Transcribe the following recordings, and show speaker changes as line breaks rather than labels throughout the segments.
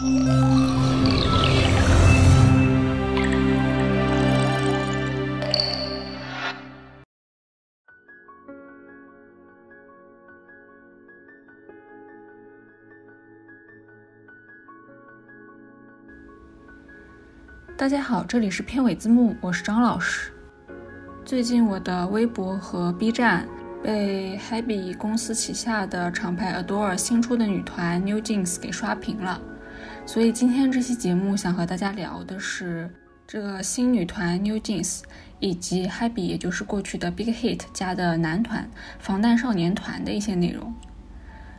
大家好，这里是片尾字幕，我是张老师。最近我的微博和 B 站被 Happy 公司旗下的厂牌 Adore 新出的女团 New Jeans 给刷屏了，所以今天这期节目想和大家聊的是这个新女团 New Jeans 以及 Happy 也就是过去的 Big Hit 家的男团防弹少年团的一些内容。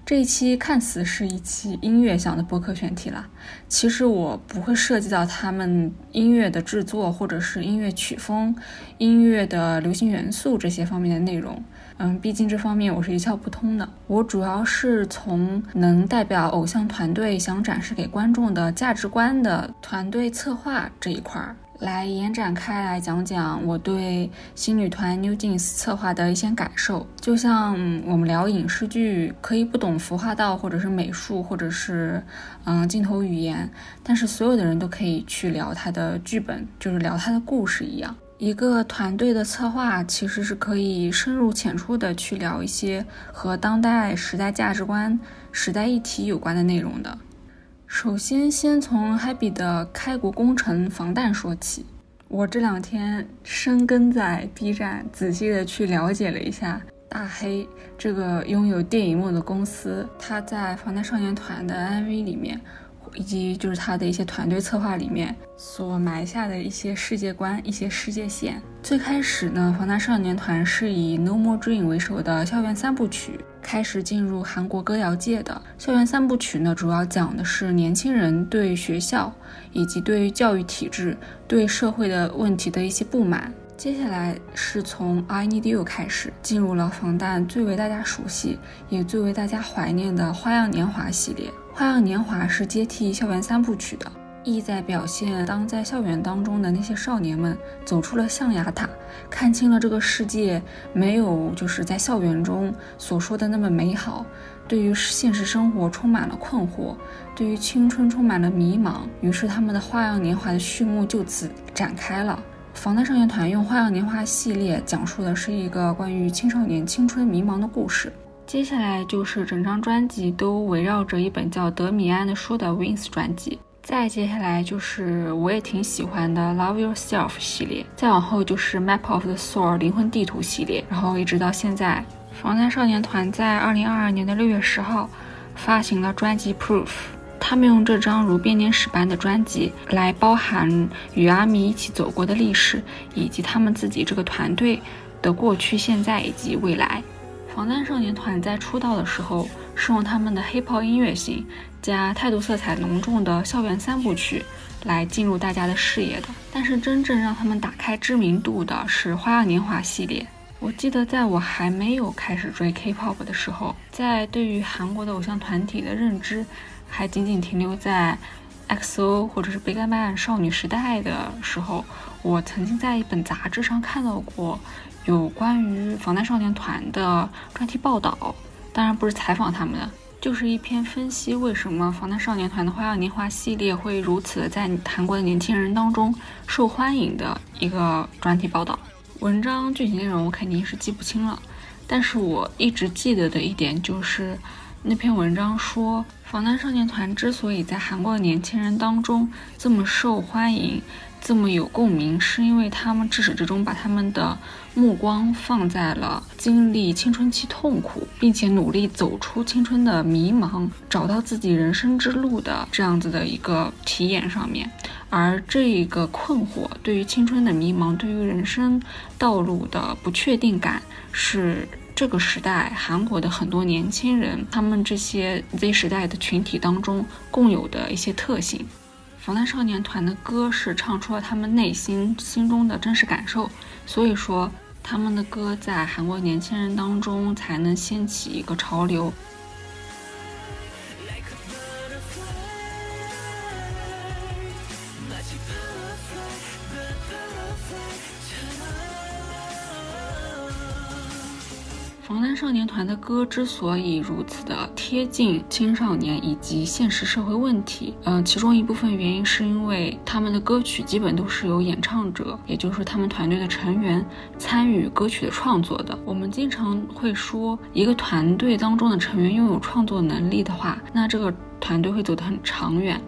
这一期看似是一期音乐向的播客选题了，其实我不会涉及到他们音乐的制作，或者是音乐曲风、音乐的流行元素这些方面的内容。嗯，毕竟这方面我是一窍不通的。我主要是从能代表偶像团队想展示给观众的价值观的团队策划这一块儿。来延展开来讲讲我对新女团 New Jeans 策划的一些感受，就像我们聊影视剧，可以不懂服化道或者是美术或者是嗯镜头语言，但是所有的人都可以去聊他的剧本，就是聊他的故事一样。一个团队的策划其实是可以深入浅出的去聊一些和当代时代价值观、时代议题有关的内容的。首先，先从 Happy 的开国功臣防弹说起。我这两天深根在 B 站，仔细的去了解了一下大黑这个拥有电影梦的公司，他在防弹少年团的 MV 里面。以及就是他的一些团队策划里面所埋下的一些世界观、一些世界线。最开始呢，防弹少年团是以《No More Dream》为首的校园三部曲开始进入韩国歌谣界的。校园三部曲呢，主要讲的是年轻人对学校以及对于教育体制、对社会的问题的一些不满。接下来是从《I Need You》开始，进入了防弹最为大家熟悉，也最为大家怀念的《花样年华》系列。《花样年华》是接替校园三部曲的，意在表现当在校园当中的那些少年们走出了象牙塔，看清了这个世界没有就是在校园中所说的那么美好，对于现实生活充满了困惑，对于青春充满了迷茫，于是他们的《花样年华》的序幕就此展开了。防弹少年团用《花样年华》系列讲述的是一个关于青少年青春迷茫的故事。接下来就是整张专辑都围绕着一本叫《德米安的书》的 Wins 专辑，再接下来就是我也挺喜欢的 Love Yourself 系列，再往后就是 Map of the Soul 灵魂地图系列，然后一直到现在，防弹少年团在二零二二年的六月十号发行了专辑 Proof，他们用这张如编年史般的专辑来包含与阿米一起走过的历史，以及他们自己这个团队的过去、现在以及未来。防弹少年团在出道的时候是用他们的黑炮音乐性加态度色彩浓重的校园三部曲来进入大家的视野的，但是真正让他们打开知名度的是《花样年华》系列。我记得在我还没有开始追 K-pop 的时候，在对于韩国的偶像团体的认知还仅仅停留在 XO 或者是 BigBang 少女时代的时候，我曾经在一本杂志上看到过。有关于防弹少年团的专题报道，当然不是采访他们的，就是一篇分析为什么防弹少年团的花样年华系列会如此的在韩国的年轻人当中受欢迎的一个专题报道。文章具体内容我肯定是记不清了，但是我一直记得的一点就是，那篇文章说防弹少年团之所以在韩国的年轻人当中这么受欢迎。这么有共鸣，是因为他们至始至终把他们的目光放在了经历青春期痛苦，并且努力走出青春的迷茫，找到自己人生之路的这样子的一个体验上面。而这个困惑，对于青春的迷茫，对于人生道路的不确定感，是这个时代韩国的很多年轻人，他们这些 Z 时代的群体当中共有的一些特性。防弹少年团的歌是唱出了他们内心心中的真实感受，所以说他们的歌在韩国年轻人当中才能掀起一个潮流。防弹少年团的歌之所以如此的贴近青少年以及现实社会问题，嗯，其中一部分原因是因为他们的歌曲基本都是由演唱者，也就是他们团队的成员参与歌曲的创作的。我们经常会说，一个团队当中的成员拥有创作能力的话，那这个。团队会走得很长远，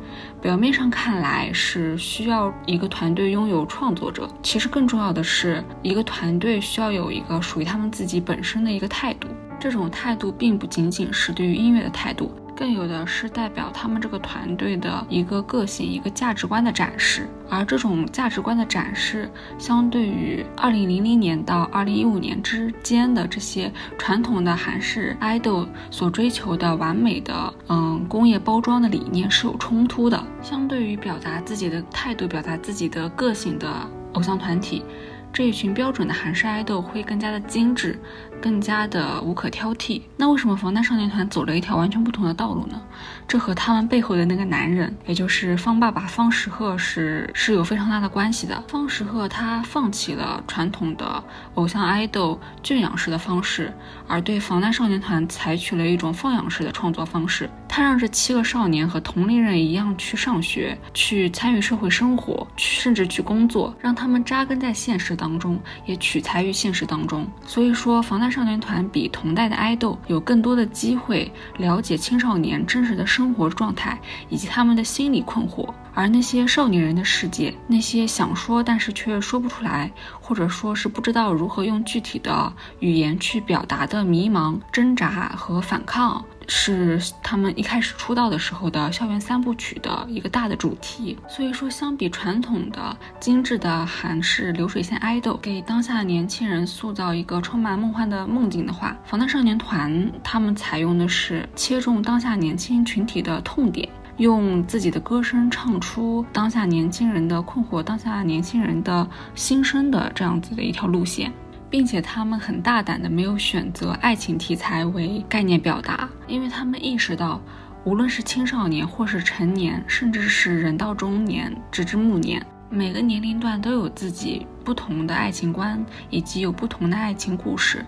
表面上看来是需要一个团队拥有创作者，其实更重要的是一个团队需要有一个属于他们自己本身的一个态度。这种态度并不仅仅是对于音乐的态度。更有的是代表他们这个团队的一个个性、一个价值观的展示，而这种价值观的展示，相对于二零零零年到二零一五年之间的这些传统的韩式 idol 所追求的完美的嗯工业包装的理念是有冲突的。相对于表达自己的态度、表达自己的个性的偶像团体。这一群标准的韩式爱豆会更加的精致，更加的无可挑剔。那为什么防弹少年团走了一条完全不同的道路呢？这和他们背后的那个男人，也就是方爸爸方时赫是是有非常大的关系的。方时赫他放弃了传统的偶像爱豆圈养式的方式，而对防弹少年团采取了一种放养式的创作方式。他让这七个少年和同龄人一样去上学，去参与社会生活，甚至去工作，让他们扎根在现实当中，也取材于现实当中。所以说，防弹少年团比同代的爱豆有更多的机会了解青少年真实的生活状态以及他们的心理困惑。而那些少年人的世界，那些想说但是却说不出来，或者说是不知道如何用具体的语言去表达的迷茫、挣扎和反抗。是他们一开始出道的时候的校园三部曲的一个大的主题。所以说，相比传统的精致的韩式流水线 idol，给当下年轻人塑造一个充满梦幻的梦境的话，防弹少年团他们采用的是切中当下年轻群体的痛点，用自己的歌声唱出当下年轻人的困惑、当下年轻人的 心声的这样子的一条路线。并且他们很大胆的没有选择爱情题材为概念表达，因为他们意识到，无论是青少年或是成年，甚至是人到中年直至暮年，每个年龄段都有自己不同的爱情观，以及有不同的爱情故事。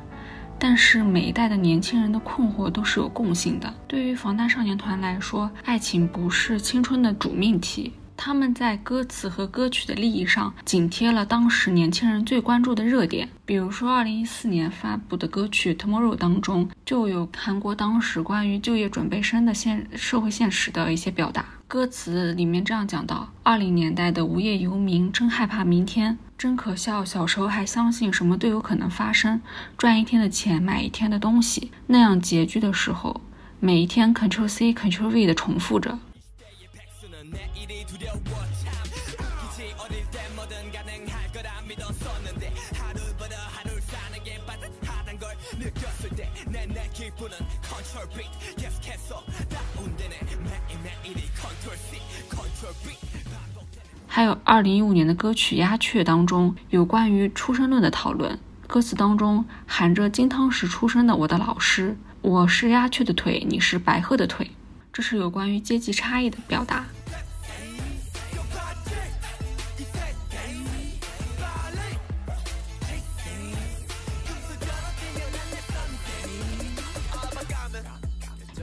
但是每一代的年轻人的困惑都是有共性的。对于防弹少年团来说，爱情不是青春的主命题。他们在歌词和歌曲的利益上紧贴了当时年轻人最关注的热点，比如说2014年发布的歌曲《Tomorrow》当中就有韩国当时关于就业准备生的现社会现实的一些表达。歌词里面这样讲到：20年代的无业游民真害怕明天，真可笑。小时候还相信什么都有可能发生，赚一天的钱买一天的东西。那样拮据的时候，每一天 Ctrl C Ctrl V 的重复着。还有二零一五年的歌曲《鸦雀》当中，有关于出生论的讨论。歌词当中含着金汤匙出生的我的老师，我是鸦雀的腿，你是白鹤的腿，这是有关于阶级差异的表达。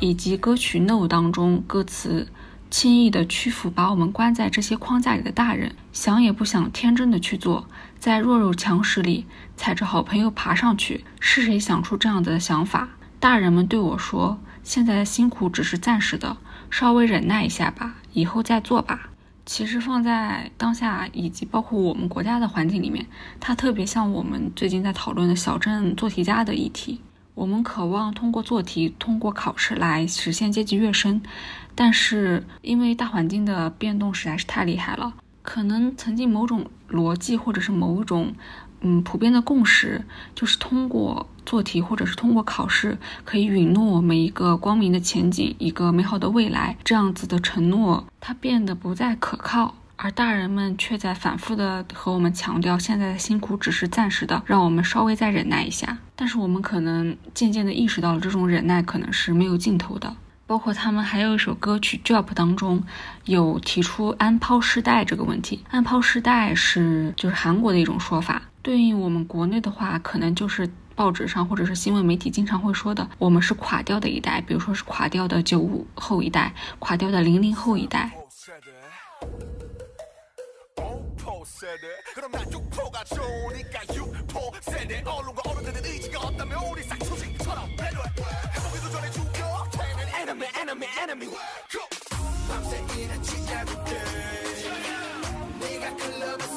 以及歌曲《No》当中歌词。轻易的屈服，把我们关在这些框架里的大人，想也不想，天真的去做，在弱肉强食里踩着好朋友爬上去，是谁想出这样的想法？大人们对我说：“现在的辛苦只是暂时的，稍微忍耐一下吧，以后再做吧。”其实放在当下以及包括我们国家的环境里面，它特别像我们最近在讨论的小镇做题家的议题。我们渴望通过做题、通过考试来实现阶级跃升。但是因为大环境的变动实在是太厉害了，可能曾经某种逻辑或者是某种嗯普遍的共识，就是通过做题或者是通过考试可以允诺我们一个光明的前景、一个美好的未来这样子的承诺，它变得不再可靠，而大人们却在反复的和我们强调现在的辛苦只是暂时的，让我们稍微再忍耐一下。但是我们可能渐渐的意识到了这种忍耐可能是没有尽头的。包括他们还有一首歌曲《Job》当中，有提出“安抛世代”这个问题。安抛世代是就是韩国的一种说法，对应我们国内的话，可能就是报纸上或者是新闻媒体经常会说的，我们是垮掉的一代，比如说是垮掉的九五后一代，垮掉的零零后一代。
못 세대 그럼 나 육포가 좋으니까 육포 세대 언론과 어른들은 의지가 없다면 우리 싹초식처럼 배려해 해보기도 전에 죽여 태는 enemy enemy enemy 밤새 일한 취약국들 네가 클럽에서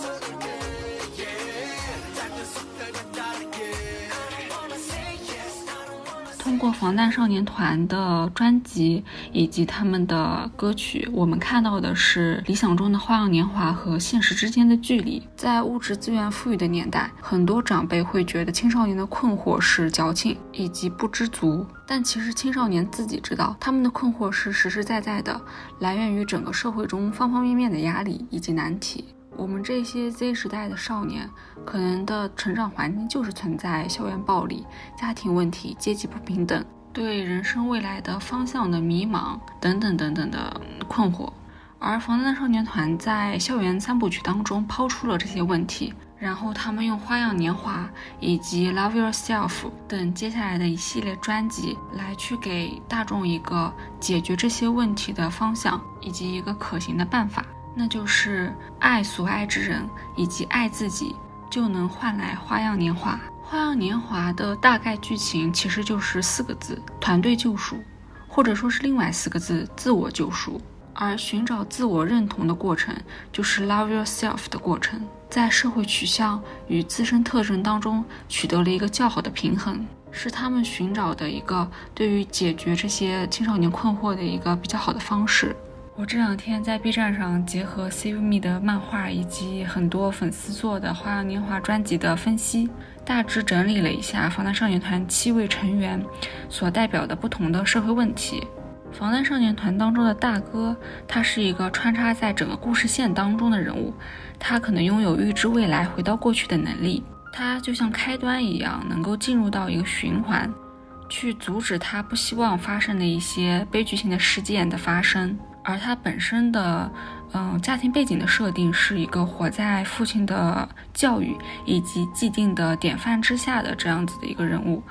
通过防弹少年团的专辑以及他们的歌曲，我们看到的是理想中的花样年华和现实之间的距离。在物质资源富裕的年代，很多长辈会觉得青少年的困惑是矫情以及不知足，但其实青少年自己知道，他们的困惑是实实在在的，来源于整个社会中方方面面的压力以及难题。我们这些 Z 时代的少年，可能的成长环境就是存在校园暴力、家庭问题、阶级不平等，对人生未来的方向的迷茫等等等等的困惑。而防弹少年团在校园三部曲当中抛出了这些问题，然后他们用《花样年华》以及《Love Yourself》等接下来的一系列专辑来去给大众一个解决这些问题的方向以及一个可行的办法。那就是爱所爱之人，以及爱自己，就能换来花样年华。花样年华的大概剧情其实就是四个字：团队救赎，或者说是另外四个字：自我救赎。而寻找自我认同的过程，就是 love yourself 的过程，在社会取向与自身特征当中取得了一个较好的平衡，是他们寻找的一个对于解决这些青少年困惑的一个比较好的方式。我这两天在 B 站上结合 Save Me 的漫画以及很多粉丝做的《花样年华》专辑的分析，大致整理了一下防弹少年团七位成员所代表的不同的社会问题。防弹少年团当中的大哥，他是一个穿插在整个故事线当中的人物，他可能拥有预知未来、回到过去的能力，他就像开端一样，能够进入到一个循环，去阻止他不希望发生的一些悲剧性的事件的发生。而他本身的，嗯，家庭背景的设定是一个活在父亲的教育以及既定的典范之下的这样子的一个人物，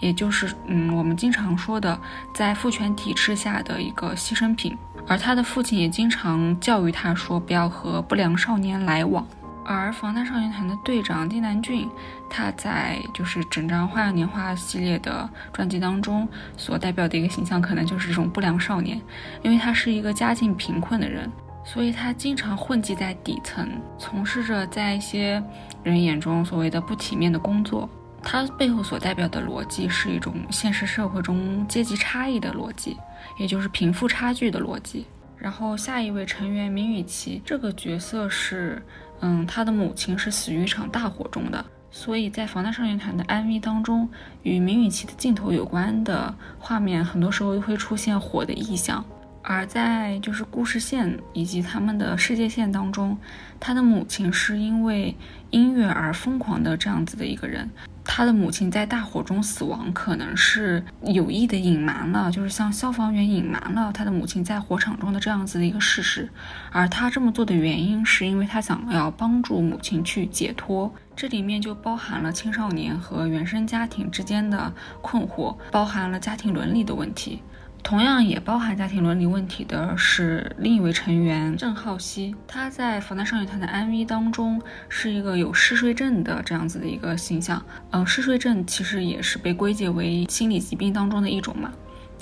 也就是，嗯，我们经常说的在父权体制下的一个牺牲品。而他的父亲也经常教育他说，不要和不良少年来往。而防弹少年团的队长丁南俊，他在就是整张《花样年华》系列的专辑当中所代表的一个形象，可能就是这种不良少年，因为他是一个家境贫困的人，所以他经常混迹在底层，从事着在一些人眼中所谓的不体面的工作。他背后所代表的逻辑是一种现实社会中阶级差异的逻辑，也就是贫富差距的逻辑。然后下一位成员明雨琪这个角色是。嗯，他的母亲是死于一场大火中的，所以在防弹少年团的 MV 当中，与明雨期的镜头有关的画面，很多时候会出现火的意象。而在就是故事线以及他们的世界线当中，他的母亲是因为音乐而疯狂的这样子的一个人。他的母亲在大火中死亡，可能是有意的隐瞒了，就是像消防员隐瞒了他的母亲在火场中的这样子的一个事实。而他这么做的原因，是因为他想要帮助母亲去解脱。这里面就包含了青少年和原生家庭之间的困惑，包含了家庭伦理的问题。同样也包含家庭伦理问题的是另一位成员郑浩熙，他在防弹少年团的 MV 当中是一个有嗜睡症的这样子的一个形象。嗯，嗜睡症其实也是被归结为心理疾病当中的一种嘛。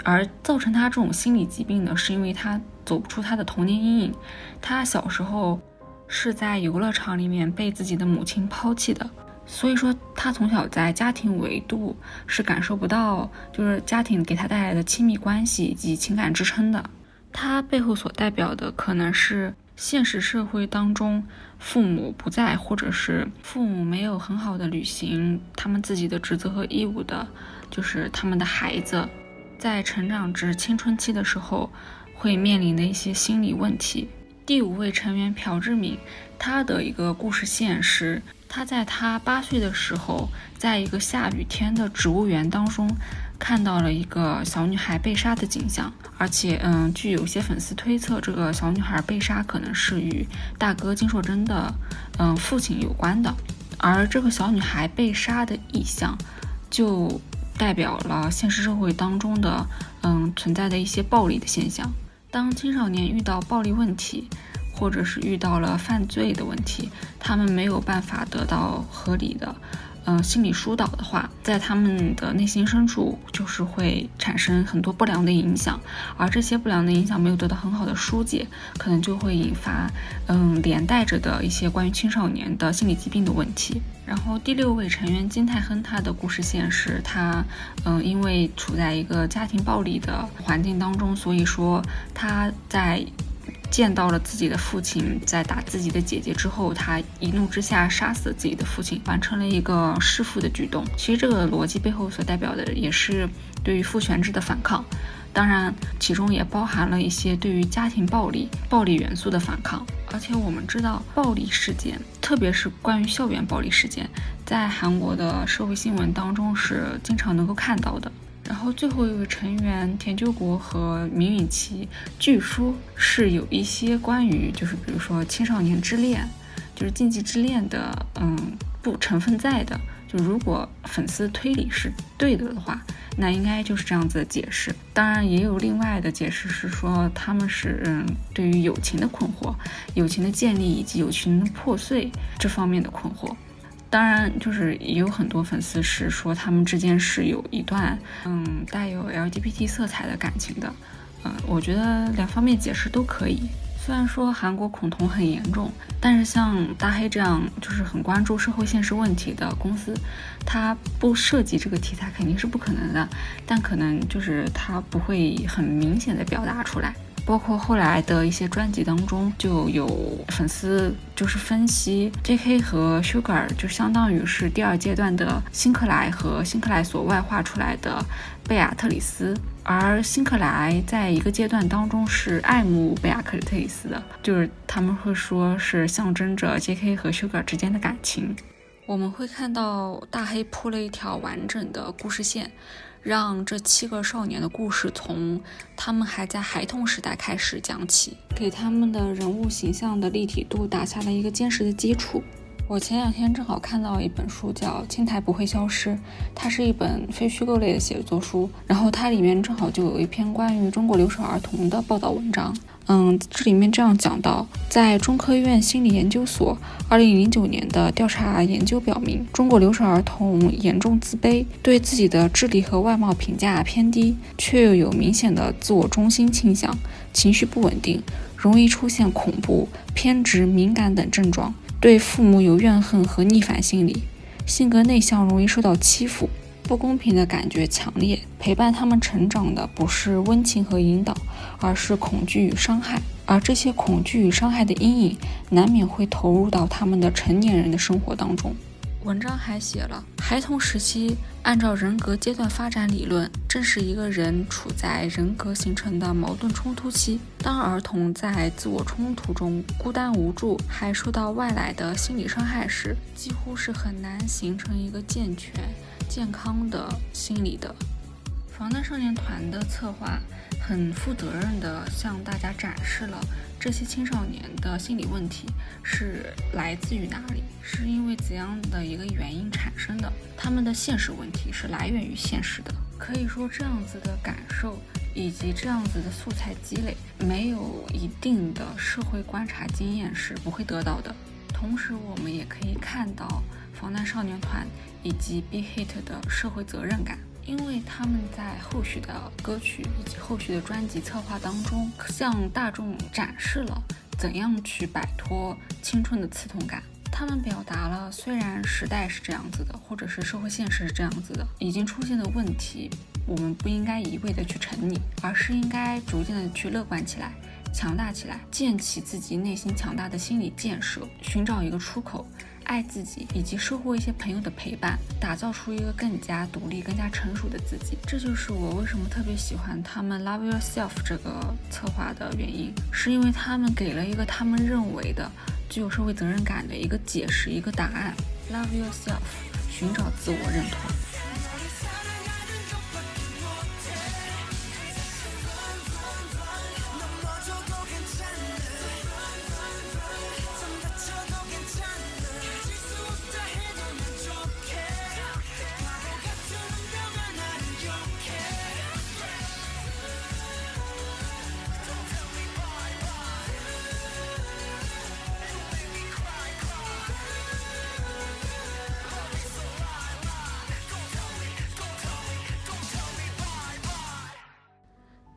而造成他这种心理疾病的是因为他走不出他的童年阴影，他小时候是在游乐场里面被自己的母亲抛弃的。所以说，他从小在家庭维度是感受不到，就是家庭给他带来的亲密关系以及情感支撑的。他背后所代表的可能是现实社会当中父母不在，或者是父母没有很好的履行他们自己的职责和义务的，就是他们的孩子在成长至青春期的时候会面临的一些心理问题。第五位成员朴志敏，他的一个故事线是。他在他八岁的时候，在一个下雨天的植物园当中，看到了一个小女孩被杀的景象，而且，嗯，据有些粉丝推测，这个小女孩被杀可能是与大哥金硕珍的，嗯，父亲有关的。而这个小女孩被杀的意象，就代表了现实社会当中的嗯存在的一些暴力的现象。当青少年遇到暴力问题，或者是遇到了犯罪的问题，他们没有办法得到合理的。嗯，心理疏导的话，在他们的内心深处，就是会产生很多不良的影响，而这些不良的影响没有得到很好的疏解，可能就会引发，嗯，连带着的一些关于青少年的心理疾病的问题。然后第六位成员金泰亨，他的故事线是他，嗯，因为处在一个家庭暴力的环境当中，所以说他在。见到了自己的父亲在打自己的姐姐之后，他一怒之下杀死了自己的父亲，完成了一个弑父的举动。其实这个逻辑背后所代表的也是对于父权制的反抗，当然其中也包含了一些对于家庭暴力、暴力元素的反抗。而且我们知道，暴力事件，特别是关于校园暴力事件，在韩国的社会新闻当中是经常能够看到的。然后最后一位成员田鸠国和明允琪，据说是有一些关于就是比如说青少年之恋，就是禁忌之恋的，嗯，不成分在的。就如果粉丝推理是对的的话，那应该就是这样子的解释。当然也有另外的解释是说他们是嗯对于友情的困惑、友情的建立以及友情的破碎这方面的困惑。当然，就是也有很多粉丝是说他们之间是有一段嗯带有 LGBT 色彩的感情的，嗯，我觉得两方面解释都可以。虽然说韩国恐同很严重，但是像大黑这样就是很关注社会现实问题的公司，它不涉及这个题材肯定是不可能的，但可能就是它不会很明显的表达出来。包括后来的一些专辑当中，就有粉丝就是分析 J.K. 和 Sugar 就相当于是第二阶段的辛克莱和辛克莱所外化出来的贝亚特里斯，而辛克莱在一个阶段当中是爱慕贝亚克特里斯的，就是他们会说是象征着 J.K. 和 Sugar 之间的感情。我们会看到大黑铺了一条完整的故事线。让这七个少年的故事从他们还在孩童时代开始讲起，给他们的人物形象的立体度打下了一个坚实的基础。我前两天正好看到一本书，叫《青苔不会消失》，它是一本非虚构类的写作书，然后它里面正好就有一篇关于中国留守儿童的报道文章。嗯，这里面这样讲到，在中科院心理研究所二零零九年的调查研究表明，中国留守儿童严重自卑，对自己的智力和外貌评价偏低，却又有明显的自我中心倾向，情绪不稳定，容易出现恐怖、偏执、敏感等症状，对父母有怨恨和逆反心理，性格内向，容易受到欺负。不公平的感觉强烈，陪伴他们成长的不是温情和引导，而是恐惧与伤害。而这些恐惧与伤害的阴影，难免会投入到他们的成年人的生活当中。文章还写了，孩童时期按照人格阶段发展理论，正是一个人处在人格形成的矛盾冲突期。当儿童在自我冲突中孤单无助，还受到外来的心理伤害时，几乎是很难形成一个健全。健康的心理的防弹少年团的策划很负责任的向大家展示了这些青少年的心理问题是来自于哪里，是因为怎样的一个原因产生的？他们的现实问题是来源于现实的。可以说，这样子的感受以及这样子的素材积累，没有一定的社会观察经验是不会得到的。同时，我们也可以看到。防弹少年团以及 Be Hit 的社会责任感，因为他们在后续的歌曲以及后续的专辑策划当中，向大众展示了怎样去摆脱青春的刺痛感。他们表达了，虽然时代是这样子的，或者是社会现实是这样子的，已经出现的问题，我们不应该一味的去沉溺，而是应该逐渐的去乐观起来，强大起来，建起自己内心强大的心理建设，寻找一个出口。爱自己，以及收获一些朋友的陪伴，打造出一个更加独立、更加成熟的自己。这就是我为什么特别喜欢他们 Love Yourself 这个策划的原因，是因为他们给了一个他们认为的具有社会责任感的一个解释、一个答案。Love Yourself，寻找自我认同。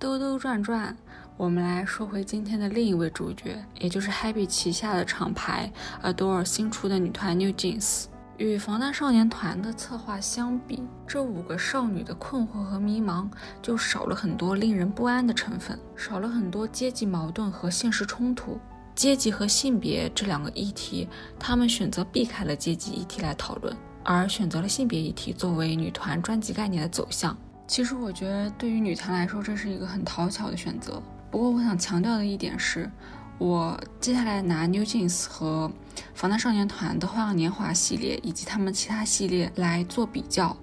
兜兜转转，我们来说回今天的另一位主角，也就是 Happy 旗下的厂牌 Adore 新出的女团 New Jeans。与防弹少年团的策划相比，这五个少女的困惑和迷茫就少了很多令人不安的成分，少了很多阶级矛盾和现实冲突。阶级和性别这两个议题，他们选择避开了阶级议题来讨论，而选择了性别议题作为女团专辑概念的走向。其实我觉得，对于女团来说，这是一个很讨巧的选择。不过，我想强调的一点是。我接下来拿 New Jeans 和防弹少年团的《花样年华》系列以及他们其他系列来做比较，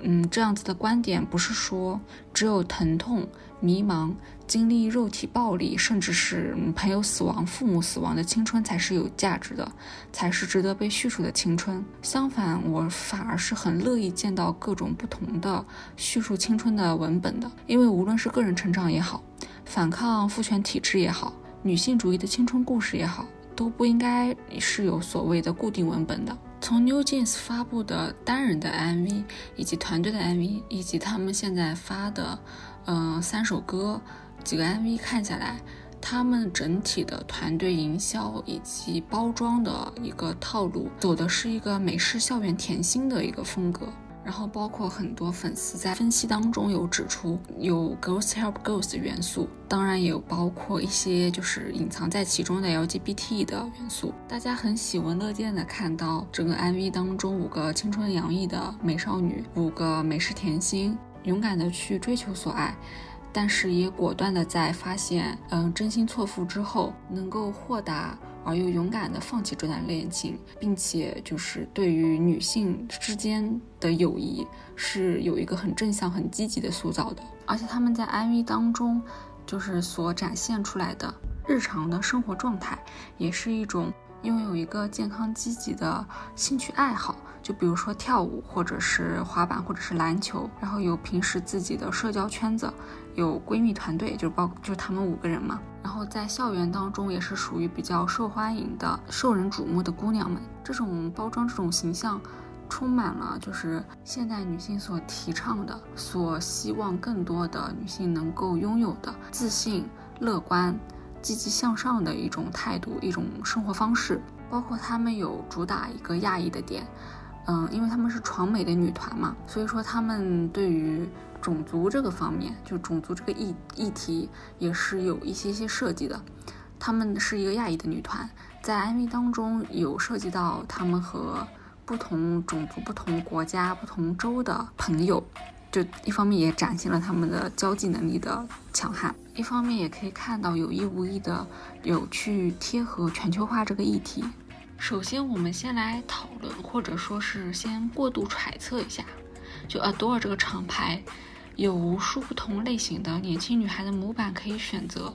嗯，这样子的观点不是说只有疼痛、迷茫、经历肉体暴力，甚至是朋友死亡、父母死亡的青春才是有价值的，才是值得被叙述的青春。相反，我反而是很乐意见到各种不同的叙述青春的文本的，因为无论是个人成长也好，反抗父权体制也好。女性主义的青春故事也好，都不应该是有所谓的固定文本的。从 New Jeans 发布的单人的 MV，以及团队的 MV，以及他们现在发的，嗯，三首歌几个 MV 看下来，他们整体的团队营销以及包装的一个套路，走的是一个美式校园甜心的一个风格。然后包括很多粉丝在分析当中有指出有 girls help girls 的元素，当然也有包括一些就是隐藏在其中的 LGBT 的元素。大家很喜闻乐见的看到整个 MV 当中五个青春洋溢的美少女，五个美式甜心，勇敢的去追求所爱。但是也果断的在发现，嗯，真心错付之后，能够豁达而又勇敢的放弃这段恋情，并且就是对于女性之间的友谊是有一个很正向、很积极的塑造的。而且他们在 MV 当中，就是所展现出来的日常的生活状态，也是一种。拥有一个健康积极的兴趣爱好，就比如说跳舞，或者是滑板，或者是篮球。然后有平时自己的社交圈子，有闺蜜团队，就包就是他们五个人嘛。然后在校园当中也是属于比较受欢迎的、受人瞩目的姑娘们。这种包装、这种形象，充满了就是现代女性所提倡的、所希望更多的女性能够拥有的自信、乐观。积极向上的一种态度，一种生活方式，包括他们有主打一个亚裔的点，嗯，因为他们是闯美的女团嘛，所以说他们对于种族这个方面，就种族这个议议题也是有一些些设计的。他们是一个亚裔的女团，在 MV 当中有涉及到他们和不同种族、不同国家、不同州的朋友。就一方面也展现了他们的交际能力的强悍，一方面也可以看到有意无意的有去贴合全球化这个议题。首先，我们先来讨论，或者说是先过度揣测一下，就 Adore 这个厂牌有无数不同类型的年轻女孩的模板可以选择，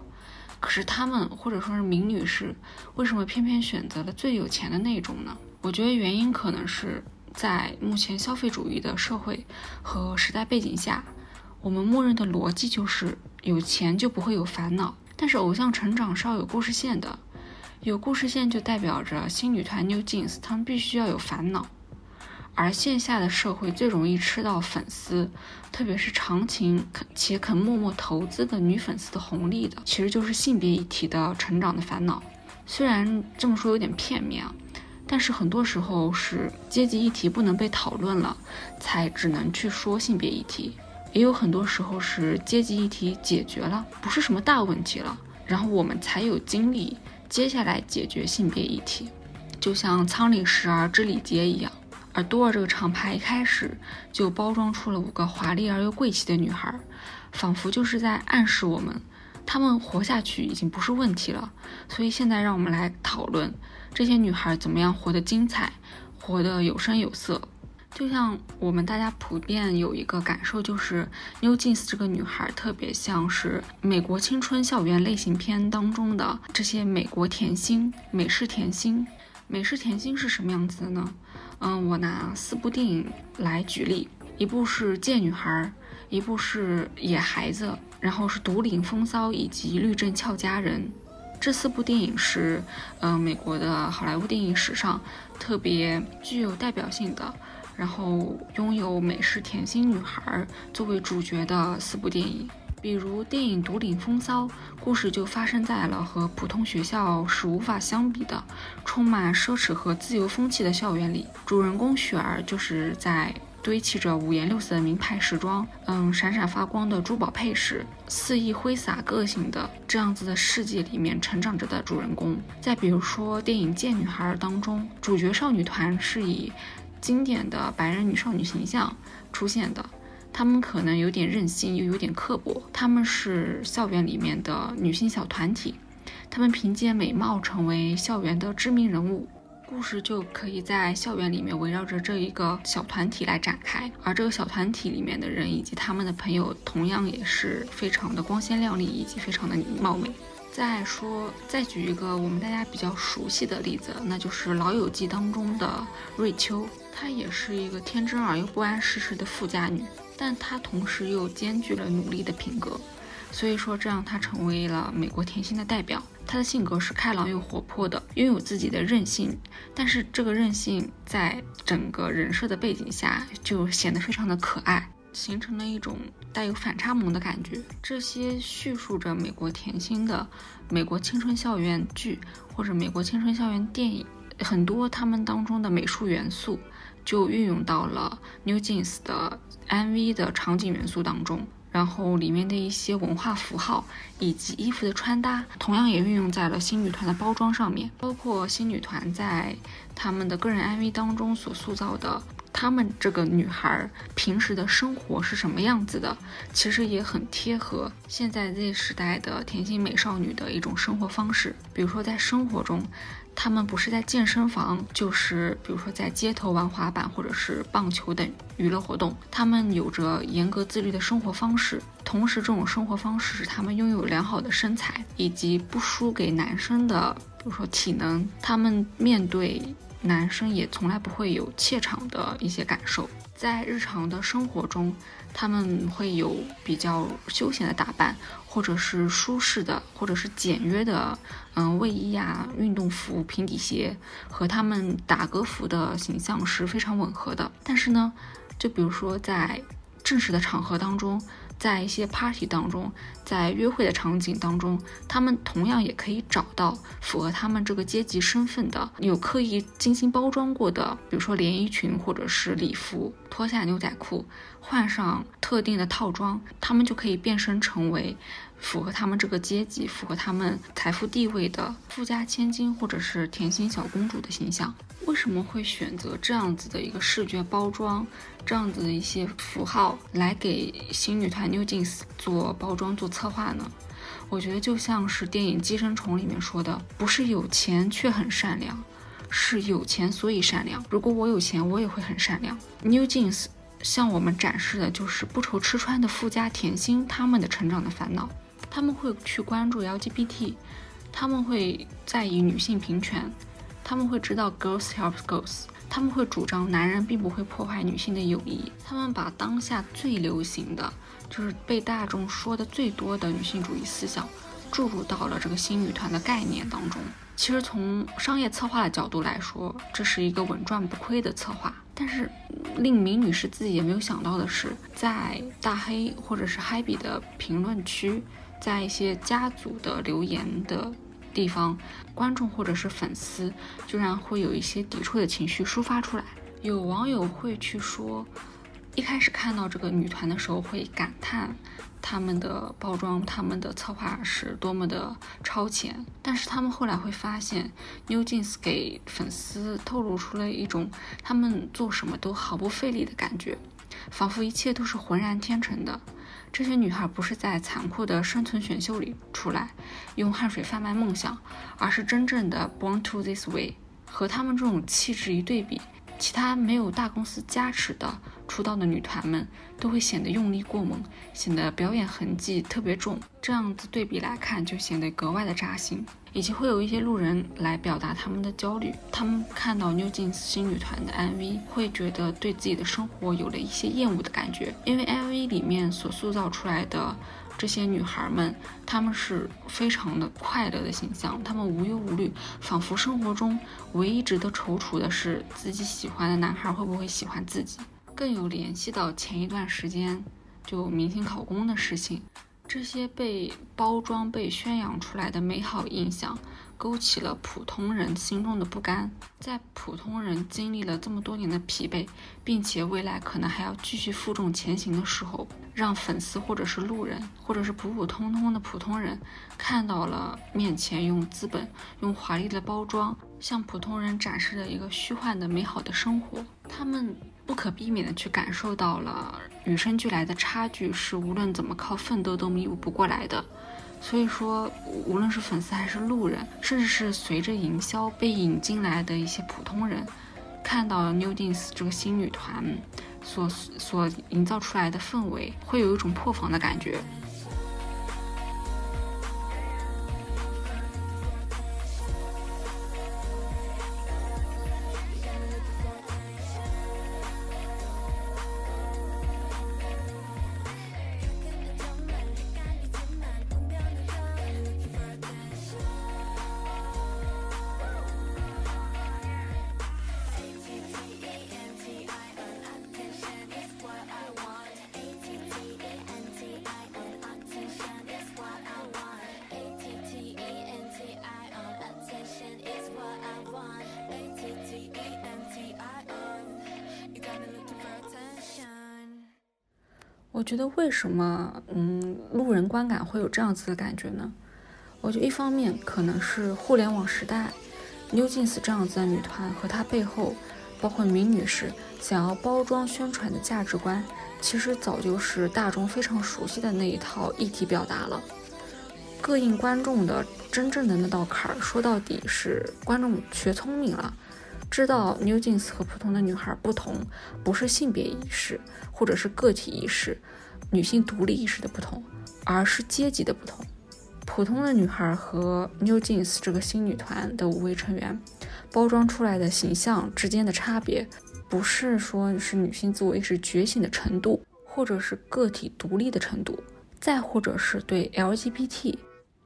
可是他们或者说是明女士为什么偏偏选择了最有钱的那种呢？我觉得原因可能是。在目前消费主义的社会和时代背景下，我们默认的逻辑就是有钱就不会有烦恼。但是偶像成长是要有故事线的，有故事线就代表着新女团 New Jeans 他们必须要有烦恼。而线下的社会最容易吃到粉丝，特别是长情且肯默默投资的女粉丝的红利的，其实就是性别议题的成长的烦恼。虽然这么说有点片面啊。但是很多时候是阶级议题不能被讨论了，才只能去说性别议题；也有很多时候是阶级议题解决了，不是什么大问题了，然后我们才有精力接下来解决性别议题。就像仓廪实而知礼节一样，而多尔这个厂牌一开始就包装出了五个华丽而又贵气的女孩，仿佛就是在暗示我们，她们活下去已经不是问题了。所以现在让我们来讨论。这些女孩怎么样活得精彩，活得有声有色？就像我们大家普遍有一个感受，就是 New Jeans 这个女孩特别像是美国青春校园类型片当中的这些美国甜心、美式甜心。美式甜心是什么样子的呢？嗯，我拿四部电影来举例，一部是《贱女孩》，一部是《野孩子》，然后是《独领风骚》以及《律政俏佳人》。这四部电影是，嗯，美国的好莱坞电影史上特别具有代表性的，然后拥有美式甜心女孩作为主角的四部电影。比如电影《独领风骚》，故事就发生在了和普通学校是无法相比的、充满奢侈和自由风气的校园里。主人公雪儿就是在堆砌着五颜六色的名牌时装，嗯，闪闪发光的珠宝配饰，肆意挥洒个性的这样子的世界里面成长着的主人公。再比如说电影《贱女孩》当中，主角少女团是以经典的白人女少女形象出现的。她们可能有点任性，又有点刻薄。她们是校园里面的女性小团体，她们凭借美貌成为校园的知名人物。故事就可以在校园里面围绕着这一个小团体来展开，而这个小团体里面的人以及他们的朋友，同样也是非常的光鲜亮丽，以及非常的貌美。再说，再举一个我们大家比较熟悉的例子，那就是《老友记》当中的瑞秋，她也是一个天真而又不谙世事的富家女。但她同时又兼具了努力的品格，所以说这让她成为了美国甜心的代表。他的性格是开朗又活泼的，拥有自己的任性，但是这个任性在整个人设的背景下就显得非常的可爱，形成了一种带有反差萌的感觉。这些叙述着美国甜心的美国青春校园剧或者美国青春校园电影，很多他们当中的美术元素。就运用到了 New Jeans 的 MV 的场景元素当中，然后里面的一些文化符号以及衣服的穿搭，同样也运用在了新女团的包装上面。包括新女团在他们的个人 MV 当中所塑造的，她们这个女孩平时的生活是什么样子的，其实也很贴合现在 Z 时代的甜心美少女的一种生活方式。比如说在生活中。他们不是在健身房，就是比如说在街头玩滑板或者是棒球等娱乐活动。他们有着严格自律的生活方式，同时这种生活方式使他们拥有良好的身材以及不输给男生的，比如说体能。他们面对男生也从来不会有怯场的一些感受。在日常的生活中，他们会有比较休闲的打扮，或者是舒适的，或者是简约的，嗯，卫衣啊、运动服、平底鞋，和他们打歌服的形象是非常吻合的。但是呢，就比如说在正式的场合当中。在一些 party 当中，在约会的场景当中，他们同样也可以找到符合他们这个阶级身份的，有刻意精心包装过的，比如说连衣裙或者是礼服，脱下牛仔裤，换上特定的套装，他们就可以变身成为。符合他们这个阶级、符合他们财富地位的富家千金，或者是甜心小公主的形象，为什么会选择这样子的一个视觉包装，这样子的一些符号来给新女团 New Jeans 做包装、做策划呢？我觉得就像是电影《寄生虫》里面说的，不是有钱却很善良，是有钱所以善良。如果我有钱，我也会很善良。New Jeans 向我们展示的就是不愁吃穿的富家甜心他们的成长的烦恼。他们会去关注 LGBT，他们会在意女性平权，他们会知道 girls help girls，他们会主张男人并不会破坏女性的友谊。他们把当下最流行的，就是被大众说的最多的女性主义思想，注入到了这个新女团的概念当中。其实从商业策划的角度来说，这是一个稳赚不亏的策划。但是令明女士自己也没有想到的是，在大黑或者是嗨比的评论区。在一些家族的留言的地方，观众或者是粉丝居然会有一些抵触的情绪抒发出来。有网友会去说，一开始看到这个女团的时候会感叹他们的包装、他们的策划是多么的超前，但是他们后来会发现，New Jeans 给粉丝透露出了一种他们做什么都毫不费力的感觉，仿佛一切都是浑然天成的。这些女孩不是在残酷的生存选秀里出来，用汗水贩卖梦想，而是真正的 born to this way。和她们这种气质一对比，其他没有大公司加持的出道的女团们都会显得用力过猛，显得表演痕迹特别重。这样子对比来看，就显得格外的扎心。以及会有一些路人来表达他们的焦虑，他们看到 New Jeans 新女团的 MV，会觉得对自己的生活有了一些厌恶的感觉，因为 MV 里面所塑造出来的这些女孩们，她们是非常的快乐的形象，她们无忧无虑，仿佛生活中唯一值得踌躇的是自己喜欢的男孩会不会喜欢自己，更有联系到前一段时间就明星考公的事情。这些被包装、被宣扬出来的美好印象，勾起了普通人心中的不甘。在普通人经历了这么多年的疲惫，并且未来可能还要继续负重前行的时候，让粉丝或者是路人，或者是普普通通的普通人，看到了面前用资本、用华丽的包装向普通人展示的一个虚幻的美好的生活，他们。不可避免的去感受到了与生俱来的差距是无论怎么靠奋斗都弥补不过来的，所以说无论是粉丝还是路人，甚至是随着营销被引进来的一些普通人，看到 New Jeans 这个新女团所所营造出来的氛围，会有一种破防的感觉。我觉得为什么，嗯，路人观感会有这样子的感觉呢？我觉得一方面可能是互联网时代，New Jeans 这样子的女团和她背后，包括明女士想要包装宣传的价值观，其实早就是大众非常熟悉的那一套议题表达了。膈应观众的真正的那道坎儿，说到底是观众学聪明了。知道 New Jeans 和普通的女孩不同，不是性别意识或者是个体意识、女性独立意识的不同，而是阶级的不同。普通的女孩和 New Jeans 这个新女团的五位成员包装出来的形象之间的差别，不是说是女性自我意识觉醒的程度，或者是个体独立的程度，再或者是对 LGBT、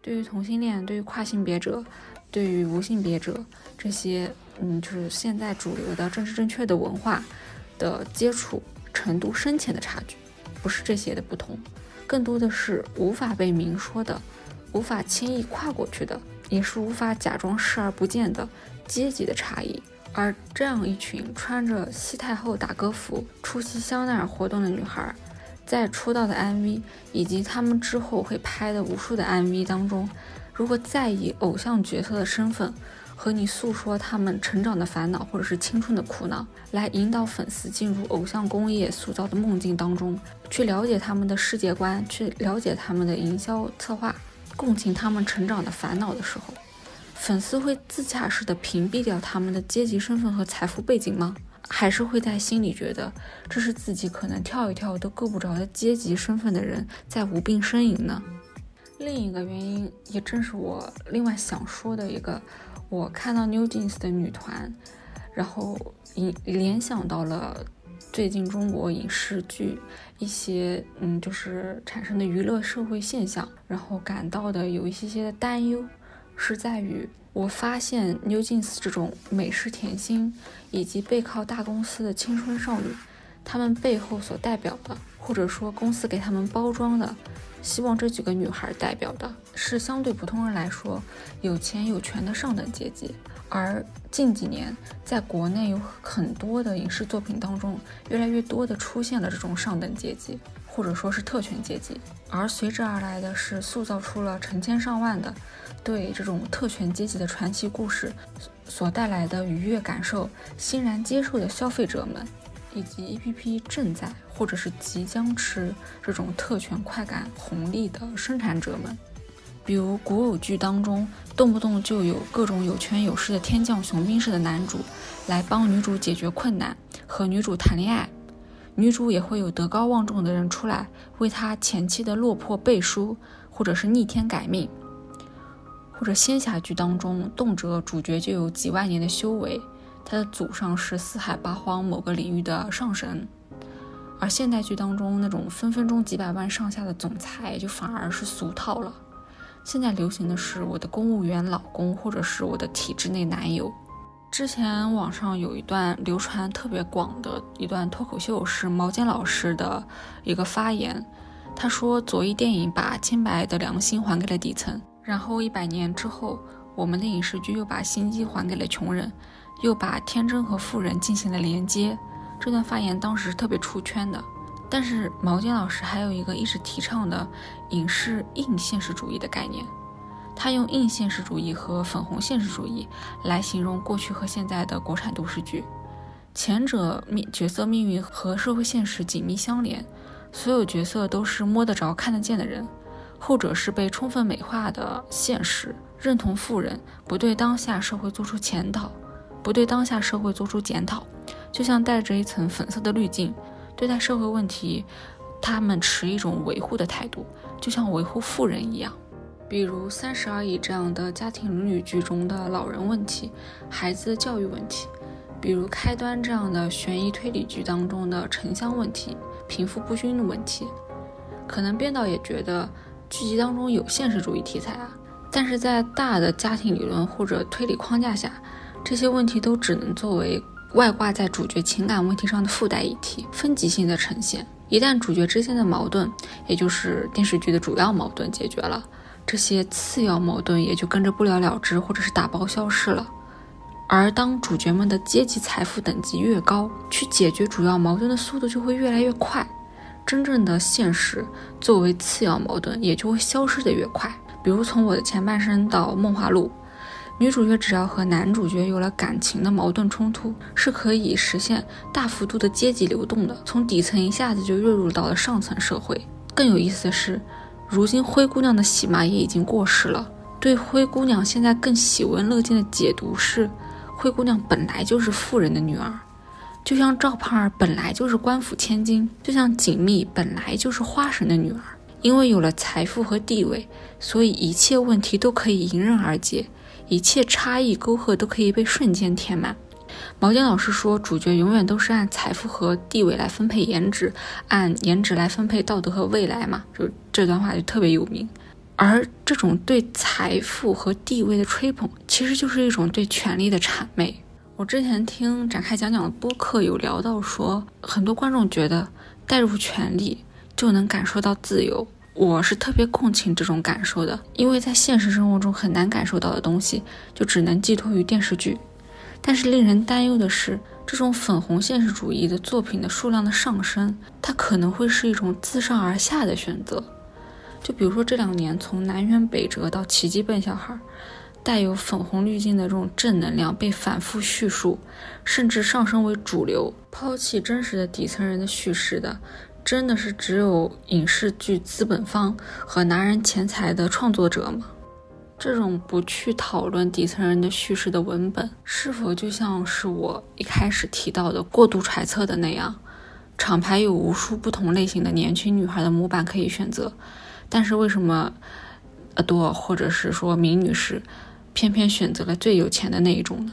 对于同性恋、对于跨性别者、对于无性别者这些。嗯，就是现在主流的政治正确的文化的接触程度深浅的差距，不是这些的不同，更多的是无法被明说的，无法轻易跨过去的，也是无法假装视而不见的阶级的差异。而这样一群穿着西太后打歌服出席香奈儿活动的女孩，在出道的 MV 以及他们之后会拍的无数的 MV 当中，如果再以偶像角色的身份。和你诉说他们成长的烦恼，或者是青春的苦恼，来引导粉丝进入偶像工业塑造的梦境当中，去了解他们的世界观，去了解他们的营销策划，共情他们成长的烦恼的时候，粉丝会自洽式的屏蔽掉他们的阶级身份和财富背景吗？还是会在心里觉得这是自己可能跳一跳都够不着的阶级身份的人在无病呻吟呢？另一个原因，也正是我另外想说的一个。我看到 New Jeans 的女团，然后联联想到了最近中国影视剧一些嗯，就是产生的娱乐社会现象，然后感到的有一些些的担忧，是在于我发现 New Jeans 这种美式甜心以及背靠大公司的青春少女，她们背后所代表的，或者说公司给她们包装的。希望这几个女孩代表的是相对普通人来说有钱有权的上等阶级，而近几年在国内有很多的影视作品当中，越来越多的出现了这种上等阶级，或者说是特权阶级，而随之而来的是塑造出了成千上万的对这种特权阶级的传奇故事所带来的愉悦感受欣然接受的消费者们。以及一批批正在或者是即将吃这种特权快感红利的生产者们，比如古偶剧当中，动不动就有各种有权有势的天降雄兵式的男主来帮女主解决困难，和女主谈恋爱，女主也会有德高望重的人出来为她前期的落魄背书，或者是逆天改命，或者仙侠剧当中，动辄主角就有几万年的修为。他的祖上是四海八荒某个领域的上神，而现代剧当中那种分分钟几百万上下的总裁就反而是俗套了。现在流行的是我的公务员老公，或者是我的体制内男友。之前网上有一段流传特别广的一段脱口秀，是毛尖老师的一个发言，他说，左翼电影把清白的良心还给了底层，然后一百年之后，我们的影视剧又把心机还给了穷人，又把天真和富人进行了连接。这段发言当时是特别出圈的。但是毛尖老师还有一个一直提倡的影视硬现实主义的概念，他用硬现实主义和粉红现实主义来形容过去和现在的国产都市剧。前者命角色命运和社会现实紧密相连，所有角色都是摸得着、看得见的人；后者是被充分美化的现实，认同富人，不对当下社会做出检讨，不对当下社会做出检讨，就像带着一层粉色的滤镜，对待社会问题，他们持一种维护的态度，就像维护富人一样。比如《三十而已》这样的家庭伦理剧中的老人问题、孩子的教育问题。比如开端这样的悬疑推理剧当中的城乡问题、贫富不均的问题，可能编导也觉得剧集当中有现实主义题材啊，但是在大的家庭理论或者推理框架下，这些问题都只能作为外挂在主角情感问题上的附带议题，分级性的呈现。一旦主角之间的矛盾，也就是电视剧的主要矛盾解决了，这些次要矛盾也就跟着不了了之，或者是打包消失了。而当主角们的阶级、财富等级越高，去解决主要矛盾的速度就会越来越快。真正的现实作为次要矛盾，也就会消失的越快。比如从我的前半生到《梦华录》，女主角只要和男主角有了感情的矛盾冲突，是可以实现大幅度的阶级流动的，从底层一下子就跃入到了上层社会。更有意思的是，如今灰姑娘的喜马也已经过时了。对灰姑娘现在更喜闻乐见的解读是。灰姑娘本来就是富人的女儿，就像赵盼儿本来就是官府千金，就像锦觅本来就是花神的女儿。因为有了财富和地位，所以一切问题都可以迎刃而解，一切差异沟壑都可以被瞬间填满。毛尖老师说，主角永远都是按财富和地位来分配颜值，按颜值来分配道德和未来嘛，就这段话就特别有名。而这种对财富和地位的吹捧，其实就是一种对权力的谄媚。我之前听展开讲讲的播客有聊到说，很多观众觉得带入权力就能感受到自由。我是特别共情这种感受的，因为在现实生活中很难感受到的东西，就只能寄托于电视剧。但是令人担忧的是，这种粉红现实主义的作品的数量的上升，它可能会是一种自上而下的选择。就比如说这两年，从南辕北辙到奇迹笨小孩，带有粉红滤镜的这种正能量被反复叙述，甚至上升为主流，抛弃真实的底层人的叙事的，真的是只有影视剧资本方和拿人钱财的创作者吗？这种不去讨论底层人的叙事的文本，是否就像是我一开始提到的过度揣测的那样？厂牌有无数不同类型的年轻女孩的模板可以选择。但是为什么，呃多或者是说明女士，偏偏选择了最有钱的那一种呢？